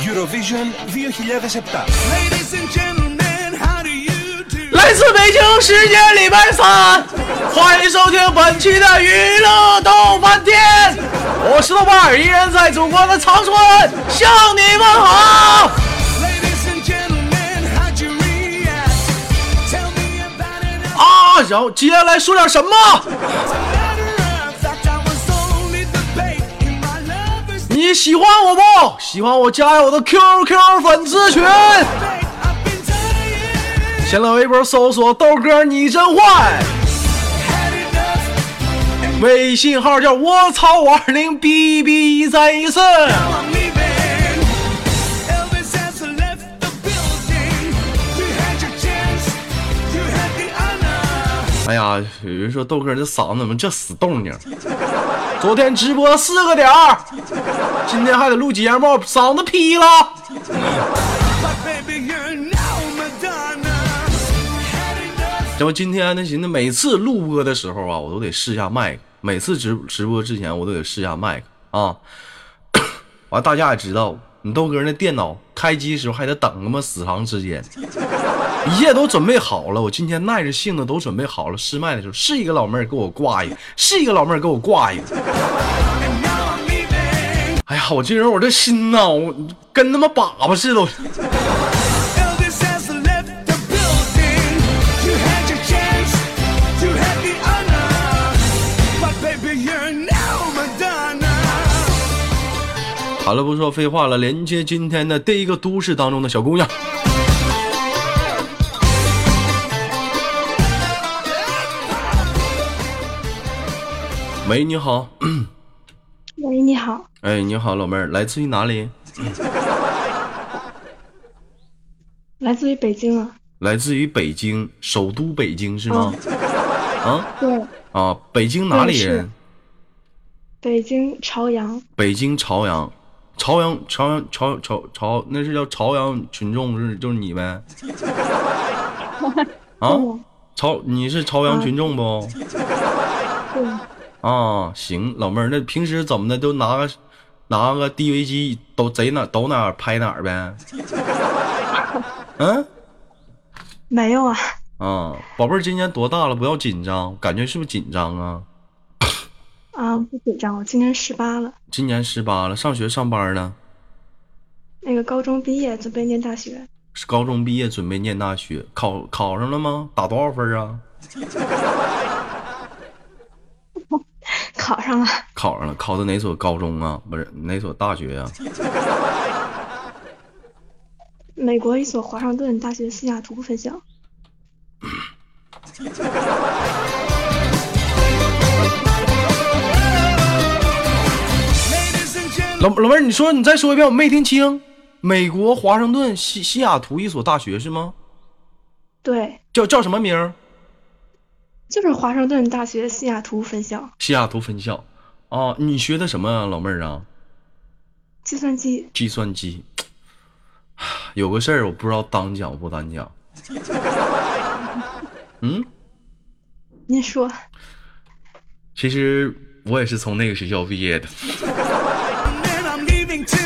Eurovision 2007. 来自北京时间礼拜三，欢迎收听本期的娱乐逗翻天，我是豆瓣儿，依然在祖国的长春向你们好。啊，然后接下来说点什么？你喜欢我不？喜欢我加我的 QQ 粉丝群，新浪微博搜索豆哥你真坏，微信号叫我操五二零 B B 一三一四。哎呀，有人说豆哥这嗓子怎么这死动静？昨天直播四个点儿，今天还得录节目，嗓子劈了。这不今天那寻思每次录播的时候啊，我都得试下麦，每次直直播之前我都得试下麦啊。完，大家也知道，你豆哥那电脑开机时候还得等那么死长时间。一切都准备好了，我今天耐着性子都准备好了。试麦的时候，是一个老妹儿给我挂一个，是一个老妹儿给我挂一个。哎呀，我这人我这心呐，我跟他妈粑粑似的。好了，不说废话了，连接今天的第一个都市当中的小姑娘。喂，你好。喂，你好。哎，你好，老妹儿，来自于哪里？来自于北京啊。来自于北京，首都北京是吗？啊？对。啊，北京哪里人？北京朝阳。北京朝阳，朝阳，朝阳，朝朝朝，那是叫朝阳群众，是就是你呗？啊？朝，你是朝阳群众不？对。啊，行，老妹儿，那平时怎么的都拿个拿个 DV 机，都贼哪都哪拍哪儿呗？嗯，没有啊。啊，宝贝儿，今年多大了？不要紧张，感觉是不是紧张啊？啊，不紧张，我今年十八了。今年十八了，上学上班呢？那个高中毕业，准备念大学。是高中毕业，准备念大学，考考上了吗？打多少分啊？考上了，考上了，考的哪所高中啊？不是哪所大学呀？美国一所华盛顿大学西雅图分校。老老妹儿，你说你再说一遍，我没听清。美国华盛顿西西雅图一所大学是吗？对。叫叫什么名？就是华盛顿大学西雅图分校。西雅图分校，啊，你学的什么啊，老妹儿啊？计算机。计算机。有个事儿，我不知道当讲不当讲。嗯。您说。其实我也是从那个学校毕业的。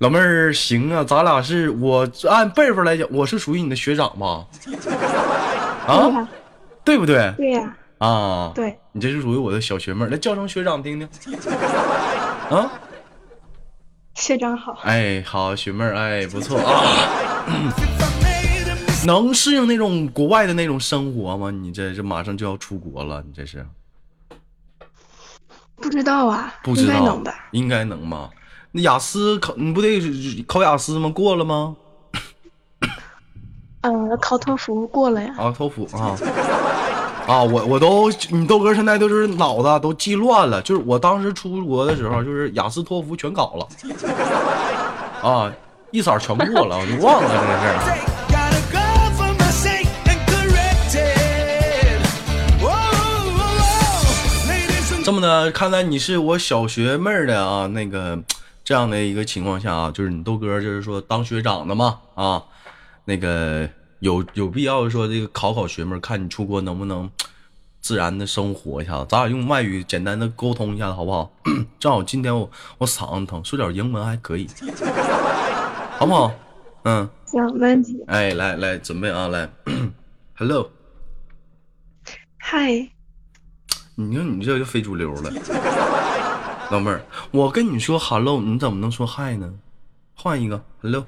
老妹儿，行啊，咱俩是我按辈分来讲，我是属于你的学长吧？啊，对不对？对呀。啊，对，你这是属于我的小学妹儿，来叫声学长听听。啊，学长好。哎，好，学妹儿，哎，不错啊。能适应那种国外的那种生活吗？你这这马上就要出国了，你这是？不知道啊，不知道，应该能吧？应该能吧？那雅思考你不得考雅思吗？过了吗？呃，考托福过了呀。啊，托福啊啊！我我都你豆哥现在都是脑子都记乱了，就是我当时出国的时候，就是雅思托福全考了啊，一扫全过了，我就忘了这个事儿。这么的，看来你是我小学妹儿的啊，那个。这样的一个情况下啊，就是你豆哥就是说当学长的嘛啊，那个有有必要说这个考考学妹，看你出国能不能自然的生活一下。子，咱俩用外语简单的沟通一下子，好不好？正好今天我我嗓子疼，说点英文还可以，好不好？嗯，行，没问题。哎，来来，准备啊，来，Hello，嗨，你说你这就非主流了，老妹儿，我跟你说 Hello，你怎么能说 Hi 呢？换一个 Hello，How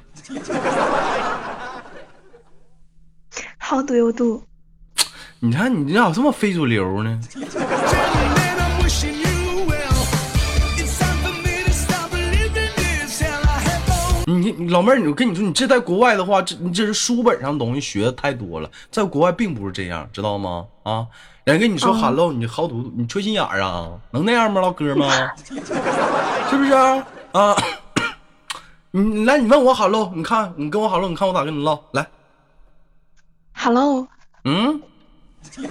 do you do？你看你咋这么非主流呢？你你老妹儿，你我跟你说，你这在国外的话，这你这是书本上东西学的太多了，在国外并不是这样，知道吗？啊，人跟你说哦 hello，你好赌，你缺心眼儿啊？能那样吗？唠嗑吗？是不是啊？啊你你来，你问我 hello，你看你跟我 hello，你看我咋跟你唠？来，Hello，嗯，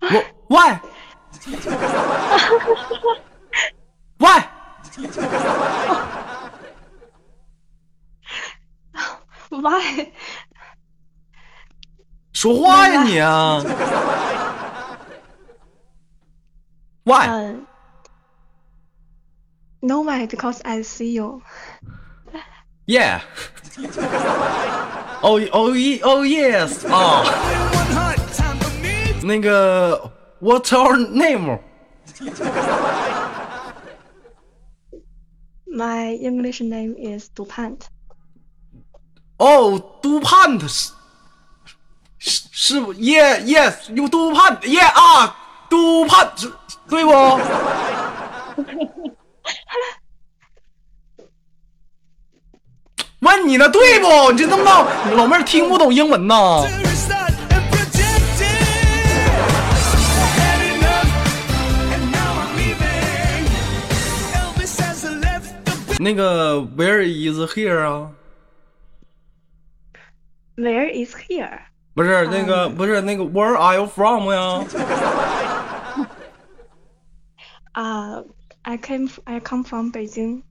我 why why 喂，说话呀你啊？Why？嗯，No why because I see you。 Yeah. oh oh ye- oh yes 啊、 one heart. Time for me 那个 What's our name？ My English name is Dupont。哦，杜盼是是是不？Yeah yes，有杜盼 Yeah 啊，杜盼是对不？问你呢，对不？你这这么闹，老妹儿听不懂英文呐？那个 Where is here 啊？ Where is here？不是那个，嗯不是那个，Where are you from 呀？啊、i came I come from 北京。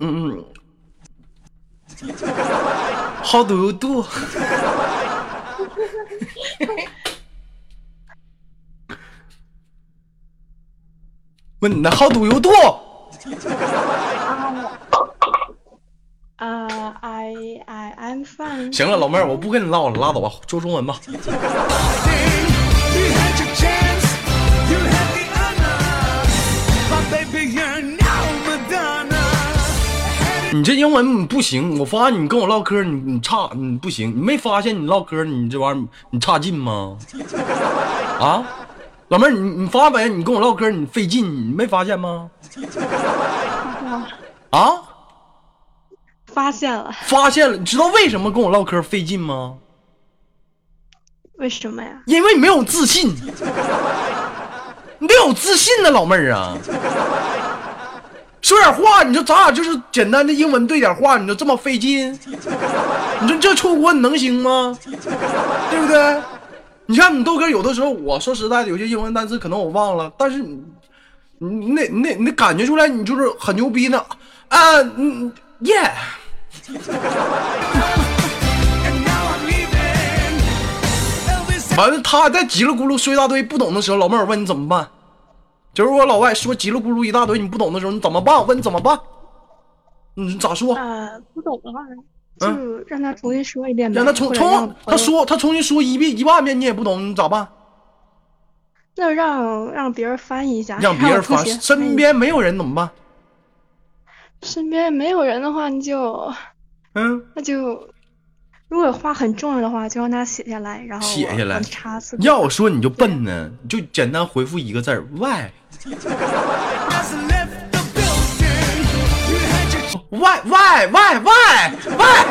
嗯嗯。How do you do？ 问你呢？How do you do？呃、i I I'm fine。行了，老妹儿，我不跟你唠了，拉倒吧，说中文吧。你这英文不行，我发现你跟我唠嗑，你你差，你不行，你没发现你唠嗑你这玩意儿你差劲吗？啊，老妹儿，你你发呗？你跟我唠嗑你费劲，你没发现吗？啊，发现了，发现了，你知道为什么跟我唠嗑费劲吗？为什么呀？因为你没有自信，你得有自信呢，老妹儿啊。说点话，你说咱俩就是简单的英文对点话，你就这么费劲？你说这出国你能行吗？对不对？你像你豆哥，有的时候我说实在的，有些英文单词可能我忘了，但是你你那你那你感觉出来，你就是很牛逼呢。啊，嗯. Elvis 完了，他在叽里咕噜说一大堆不懂的时候，老妹儿问你怎么办？就是我老外说叽里咕噜一大堆你不懂的时候，你怎么办？我问你怎么办？你咋说？呃，不懂的话，就让他重新说一遍呗。让他重重，他说他重新说一遍一万遍你也不懂，你咋办？那让让别人翻译一下，让别人发身边没有人怎么办？身边没有人的话，你就嗯，那就如果话很重要的话，就让他写下来，然后写下来我查字。要我说你就笨呢，你就简单回复一个字儿 why why why why why why。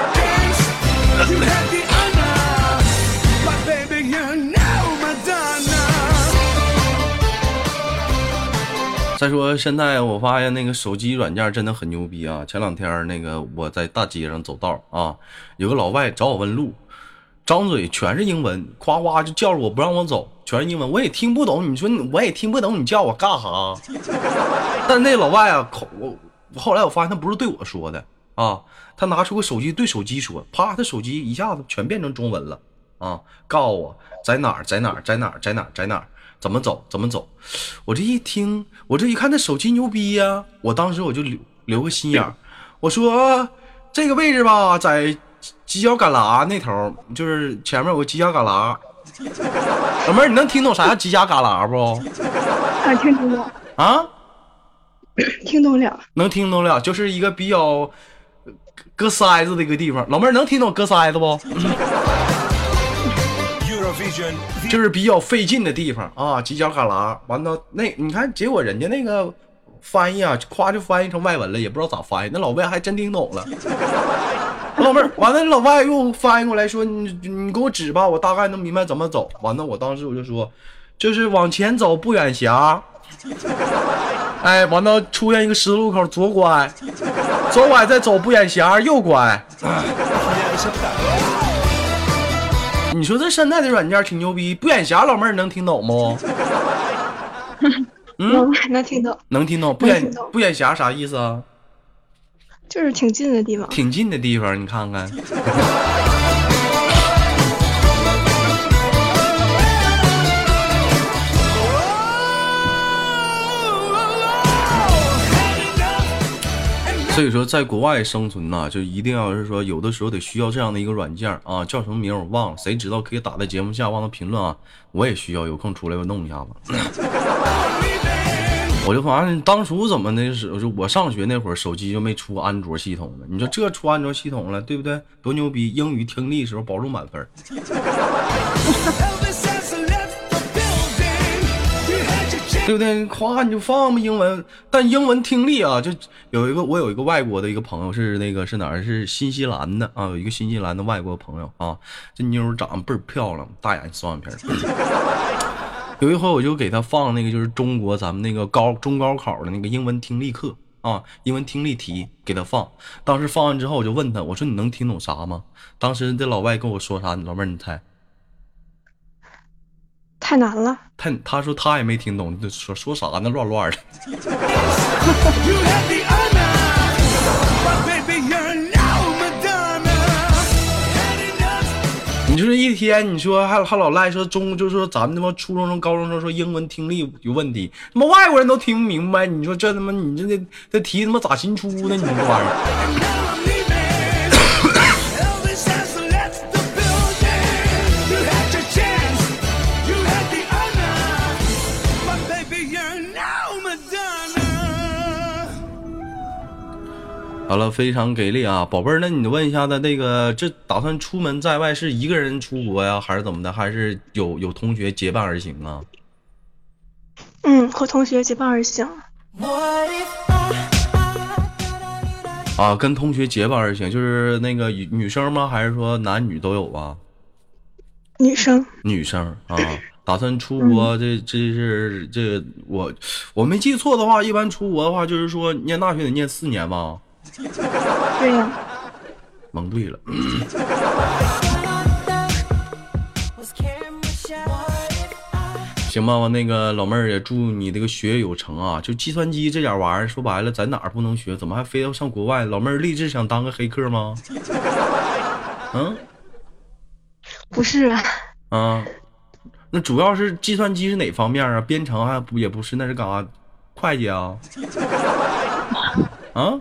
再说现在我发现那个手机软件真的很牛逼啊！前两天那个我在大街上走道啊，有个老外找我问路，张嘴全是英文，夸夸就叫着我不让我走，全是英文，我也听不懂。你说我也听不懂你叫我干啥？但那老外啊，口我后来我发现他不是对我说的，啊，他拿出个手机对手机说，啪，他手机一下子全变成中文了啊，告诉我在哪儿，在哪儿，在哪儿，在哪儿，在哪儿，怎么走，怎么走。我这一听，我这一看，那手机牛逼呀、我当时我就留留个心眼儿，我说这个位置吧，在犄角旮旯那头，就是前面有个犄角旮旯。老妹儿，你能听懂啥叫犄角旮旯不？啊，听懂了，啊？听懂了。能听懂了，就是一个比较呃割腮子的一个地方。老妹儿能听懂割塞子不？就是比较费劲的地方啊，犄角旮旯。完了，那你看，结果人家那个翻译啊，夸就翻译成外文了，也不知道咋翻译。那老外还真听懂了。老妹儿，完了，老外又翻译过来说：“你你给我指吧，我大概能明白怎么走。”完了，我当时我就说：“就是往前走不远狭。” 哎，完了，出现一个十字路口，左拐，左拐再走不远狭，右拐。你说这现在的软件挺牛逼，不远狭老妹儿能听懂不？嗯能听懂，能听懂，不远能听懂不远狭啥意思啊？就是挺近的地方。挺近的地方，你看看。所以说，在国外生存呐、就一定要是说，有的时候得需要这样的一个软件啊，叫什么名我忘了，谁知道可以打在节目下，忘了评论啊，我也需要，有空出来我弄一下子。我就发现当初怎么的时候，就我上学那会儿，手机就没出安卓系统呢。你说这出安卓系统了，对不对？多牛逼！英语听力时候保证满分 对不对？夸你就放吧英文，但英文听力啊，就有一个我有一个外国的一个朋友是那个是哪儿？是新西兰的啊，有一个新西兰的外国朋友啊，这妞长得倍儿漂亮，大眼双眼皮。有一回我就给他放那个就是中国咱们那个高中高考的那个英文听力课啊，英文听力题给他放。当时放完之后，我就问他，我说你能听懂啥吗？当时这老外跟我说啥？老妹儿你猜？太难了，他他说他也没听懂，说说啥呢？乱乱的。你就是一天，你说还还老赖说中，就说咱们他妈初中生、高中生说英文听力有问题，他妈外国人都听不明白。你说这他妈你这这这题他妈咋新出呢？你这玩意儿，好了，非常给力啊，宝贝儿，那你问一下他那个这打算出门在外是一个人出国呀，还是怎么的？还是有有同学结伴而行啊？嗯，和同学结伴而行。啊，跟同学结伴而行，就是那个女女生吗？还是说男女都有啊？女生，女生啊，打算出国，这这是这我我没记错的话，一般出国的话，就是说念大学得念四年吧。对呀、蒙对了，行吧，我那个老妹儿也祝你这个学业有成啊！就计算机这点玩意儿，说白了，在哪儿不能学？怎么还非要上国外？老妹儿立志想当个黑客吗？嗯不是啊，啊，那主要是计算机是哪方面啊？编程还不也不是，那是干啥？会计啊？啊？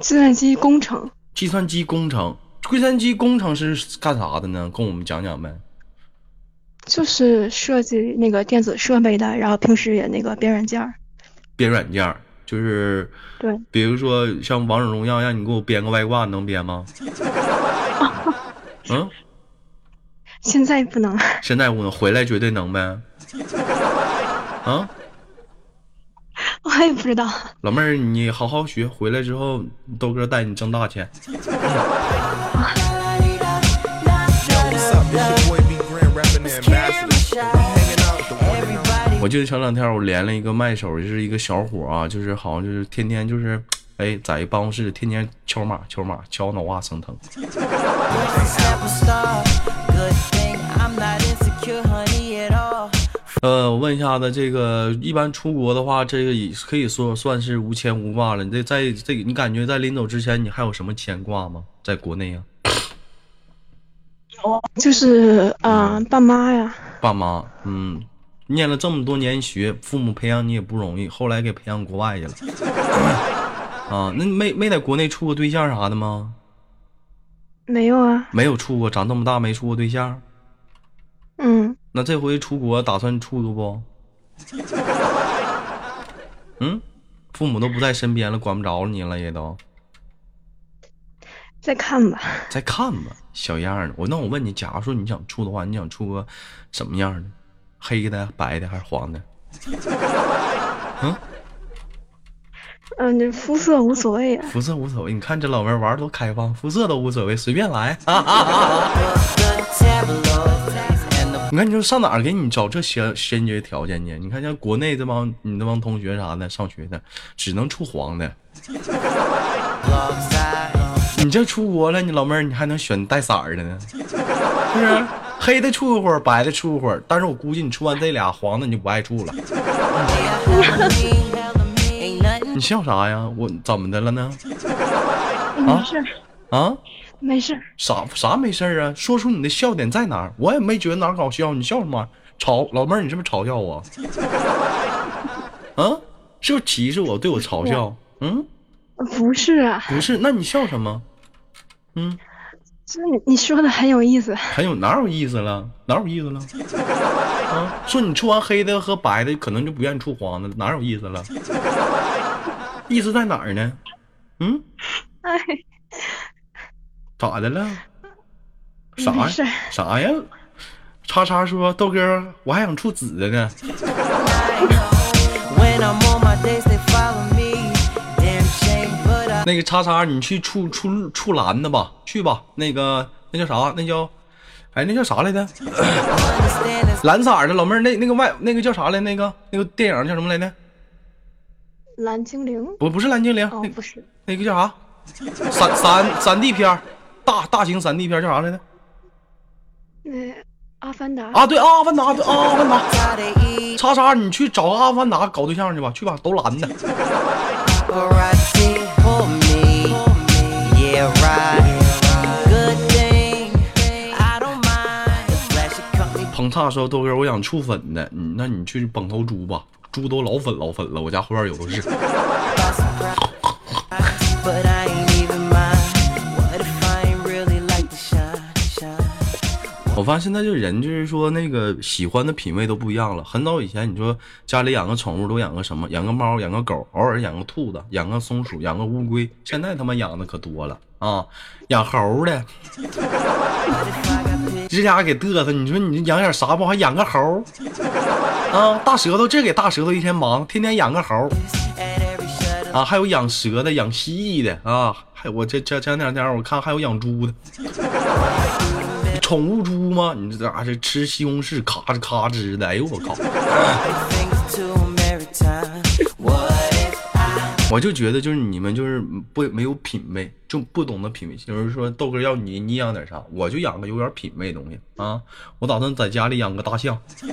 计算机工程，计算机工程，计算机工程是干啥的呢？跟我们讲讲呗。就是设计那个电子设备的，然后平时也那个编软件儿。编软件儿，就是对，比如说像王者荣耀，让你给我编个外挂，你能编吗？嗯，现在不能，现在我能回来绝对能呗。啊，我也不知道。老妹儿，你好好学，回来之后豆哥带你挣大钱。我记得前两天我连了一个麦手，就是一个小伙啊，就是好像就是天天就是，哎，在一办公室天天敲码敲码敲，脑瓜生疼。呃，我问一下子，这个一般出国的话，这个也可以说算是无牵无挂了。你这在这个，你感觉在临走之前，你还有什么牵挂吗？在国内啊，有就是啊、呃爸妈呀，爸妈，嗯，念了这么多年学，父母培养你也不容易，后来给培养国外去了。啊，那没没在国内处过对象啥的吗？没有啊，没有处过，长这么大没处过对象。嗯，那这回出国打算处个不？嗯，父母都不在身边了，管不着你了，也都再看吧。再看吧，小样儿的。我那我问你，假如说你想处的话，你想处个什么样的？黑的、白的还是黄的？嗯，嗯这肤色无所谓啊。肤色无所谓。你看这老妹儿玩儿多开放，肤色都无所谓，随便来。你看，你说上哪儿给你找这先先决条件去？你看像国内这帮你这帮同学啥的上学的，只能处黄的。你这出国了，你老妹儿你还能选带色儿的呢？是不是？黑的处一会儿，白的处一会儿，但是我估计你处完这俩黄的你就不爱处了。你笑啥呀？我怎么的了呢？没事，啊？没事儿。啥啥没事儿啊？说出你的笑点在哪儿？我也没觉得哪儿搞笑，你笑什么？嘲老妹儿，你是不是嘲笑我？啊？是不是歧视我？对我嘲笑？嗯，不是啊，不是，那你笑什么？嗯，就是你你说的很有意思。很有哪有意思了？哪有意思了？啊？说你处完黑的和白的，可能就不愿意处黄的，哪有意思了？意思在哪儿呢？嗯，哎，咋的了？啥呀啥呀？叉叉说豆哥，我还想处紫的呢。那个叉叉，你去处处处蓝的吧，去吧。那个那叫啥？那叫，哎，那叫啥来着？蓝色的老妹儿，那那个外那个叫啥来？那个那个电影叫什么来着？蓝精灵？不不是蓝精灵，哦那，不是，那个叫啥？三三三 D 片儿，大大型三 D 片叫啥来着？那阿凡达。啊，对，阿凡达，对，阿凡达。叉叉，你去找个阿凡达搞对象去吧，去吧，都蓝的。Flashy company 彭叉说豆哥，我想触粉的，嗯，那你去捧头猪吧，猪都老粉老粉了，我家后院有的是。我发现现在这人就是说那个喜欢的品味都不一样了。很早以前你说家里养个宠物都养个什么？养个猫，养个狗，偶尔养个兔子，养个松鼠，养个乌龟。现在他妈养的可多了啊！养猴的，这家伙给嘚瑟。你说你养点啥不还？养个猴啊？大舌头，这给大舌头一天忙，天天养个猴啊，还有养蛇的，养蜥蜴的啊，还有我这这前两天我看还有养猪的。宠物猪吗？你这咋这吃西红柿咔吱咔吱的？哎呦我靠 我就觉得就是你们就是不没有品味，就不懂得品味。就是说豆哥要你你养点啥，我就养个有点品味的东西啊。我打算在家里养个大象。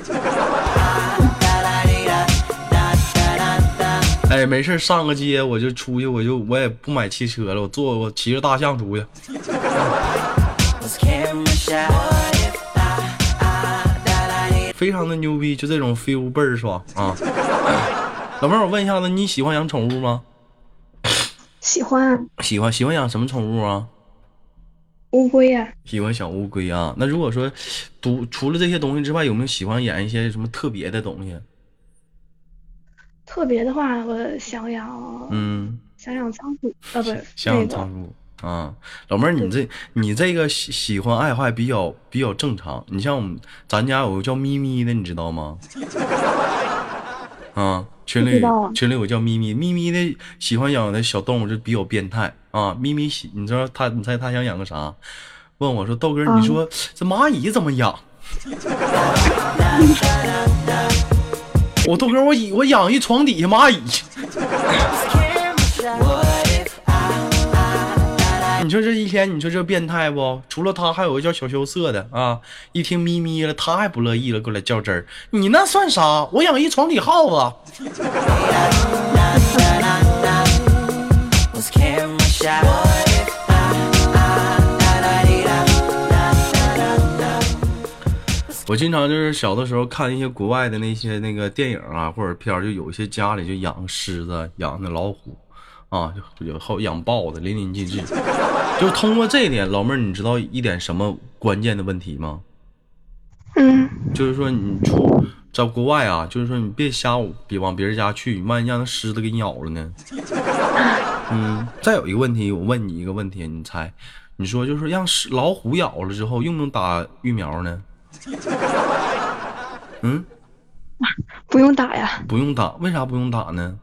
哎，没事儿上个街我就出去，我就我也不买汽车了，我坐我骑着大象出去。非常的牛逼，就这种 feel 倍儿爽啊！老妹儿，我问一下子，你喜欢养宠物吗？喜欢喜欢，喜欢养什么宠物啊？乌龟啊，喜欢小乌龟啊。那如果说，除除了这些东西之外，有没有喜欢养一些什么特别的东西？特别的话，我想养，嗯，想养仓鼠，啊，不是想，养仓鼠啊。老妹儿，你这你这个喜喜欢爱坏比较比较正常。你像我们咱家有个叫咪咪的，你知道吗？啊，群里群里有个叫咪咪，咪咪的喜欢养的小动物就比较变态啊。咪咪喜，你知道他，你猜他想养个啥？问我说豆哥，啊你说这蚂蚁怎么养？我豆哥，我以我养一床底下蚂蚁。你说这一天，你说这变态不？除了他，还有个叫小羞涩的啊！一听咪咪了，他还不乐意了，过来较真儿。你那算啥？我养一床底耗子。我经常就是小的时候看一些国外的那些那个电影啊或者片儿，就有一些家里就养狮子、养那老虎，啊，就有好养豹子，淋漓尽致。就通过这一点，老妹儿，你知道一点什么关键的问题吗？嗯，就是说你出在国外啊，就是说你别瞎别往别人家去，万一让那狮子给你咬了呢？嗯，再有一个问题，我问你一个问题，你猜，你说就是让狮老虎咬了之后，用不用打疫苗呢？嗯，不用打呀，不用打，为啥不用打呢？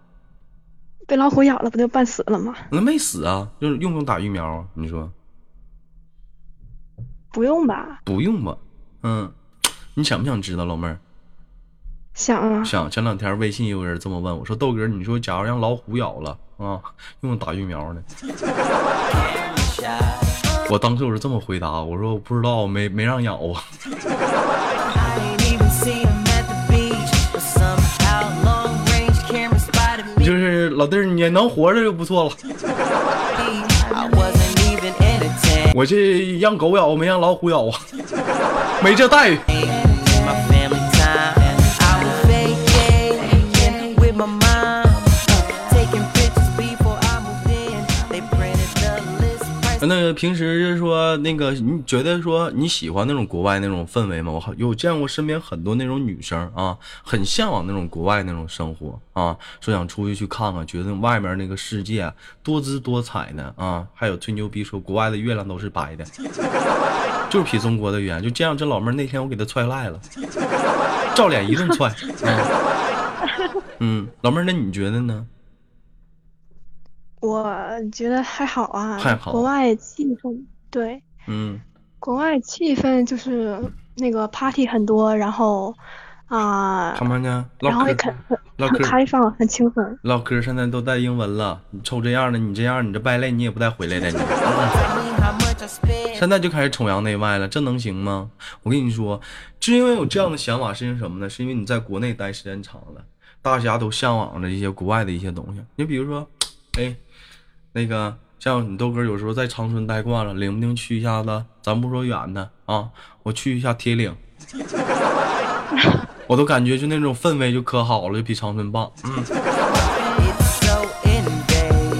被老虎咬了不就半死了吗？那没死啊，就是用不用打疫苗啊？你说不用吧？不用吧？嗯，你想不想知道，老妹儿？想啊，想前两天微信有人这么问我说：“豆哥，你说假如让老虎咬了啊，用不用打疫苗呢？” 我当时我是这么回答，我说我不知道，没没让咬啊。老弟儿，你能活着就不错了。我这让狗咬，没让老虎咬啊，没这待遇。那个平时就是说那个，你觉得说你喜欢那种国外那种氛围吗？我好有见过身边很多那种女生啊，很向往那种国外那种生活啊，说想出去去看看，觉得外面那个世界多姿多彩的啊，还有吹牛逼说国外的月亮都是白的，就是比中国的圆。就这样，这老妹儿那天我给她踹赖了，照脸一顿踹。啊、嗯，老妹儿，那你觉得呢？我觉得还好啊，还好国外气氛，对，嗯国外气氛就是那个 party 很多，然后啊？然后也嗑很很很开放，很轻松。唠嗑现在都带英文了，你瞅这样的，你这样，你这败类，你也不带回来的你。现在就开始崇洋媚外了，这能行吗？我跟你说，是因为有这样的想法，是因为什么呢？是因为你在国内待时间长了，大家都向往着一些国外的一些东西。你比如说，哎，那个像你豆哥有时候在长春待惯了，领不领去一下子？咱不说远的啊，我去一下铁岭，我都感觉就那种氛围就可好了，就比长春棒。嗯。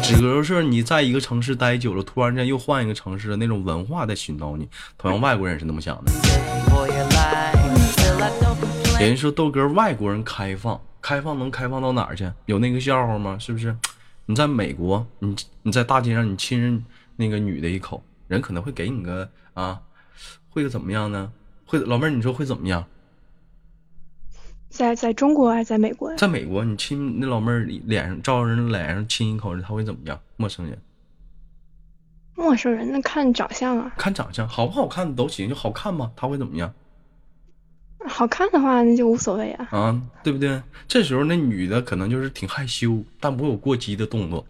只不过是你在一个城市待久了，突然间又换一个城市的那种文化在熏陶你。同样，外国人是那么想的。人家说豆哥外国人开放，开放能开放到哪儿去？有那个笑话吗？是不是？你在美国，你你在大街上你亲人那个女的一口，人可能会给你个啊，会个怎么样呢？会老妹儿，你说会怎么样？在在中国还是在美国呀？在美国，你亲那老妹儿脸上照人脸上亲一口，他会怎么样？陌生人陌生人那看长相啊，看长相好不好看都行，就好看吗？他会怎么样？好看的话那就无所谓啊。啊，对不对？这时候那女的可能就是挺害羞，但不会有过激的动作。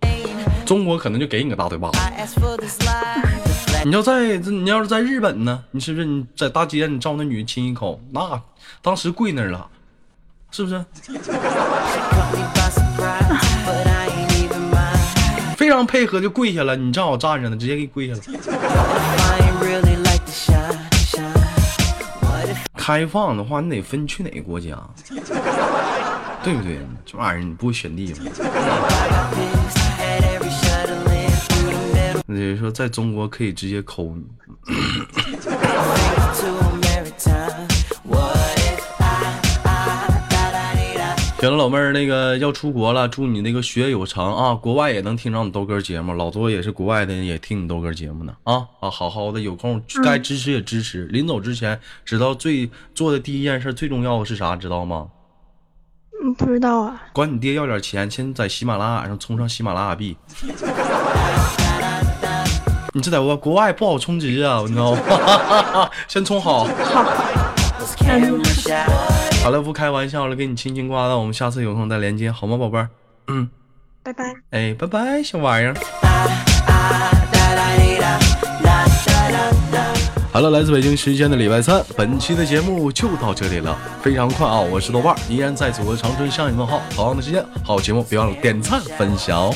中国可能就给你个大嘴巴子。你要在你要是在日本呢，你是不是你在大街上你照那女的亲一口，那当时跪那儿了，是不是. 非常配合就跪下了，你正好站着呢，直接给你跪下了。开放的话，你得分去哪个国家，对不对？这玩意儿你不会选地方。那就是说，在中国可以直接抠你。行了，老妹儿，那个要出国了，祝你那个学业有成啊！国外也能听着你豆哥节目，老多也是国外的人也听你豆哥节目呢啊啊！好好的，有空该支持也支持。临走之前，知道最做的第一件事最重要的是啥？知道吗？嗯，不知道啊。管你爹要点钱，先在喜马拉雅上充上喜马拉雅币。你这在国国外不好充值啊，你知道吗？先充好。好了，不开玩笑了，给你轻轻挂断，我们下次有空再连接，好吗，宝贝儿？嗯拜拜。哎，拜拜，小玩意儿。好了，来自北京时间的礼拜三，本期的节目就到这里了，非常快啊！我是豆瓣儿，依然在祖国长春向你问好。同样的时间，好节目别忘了点赞分享哦。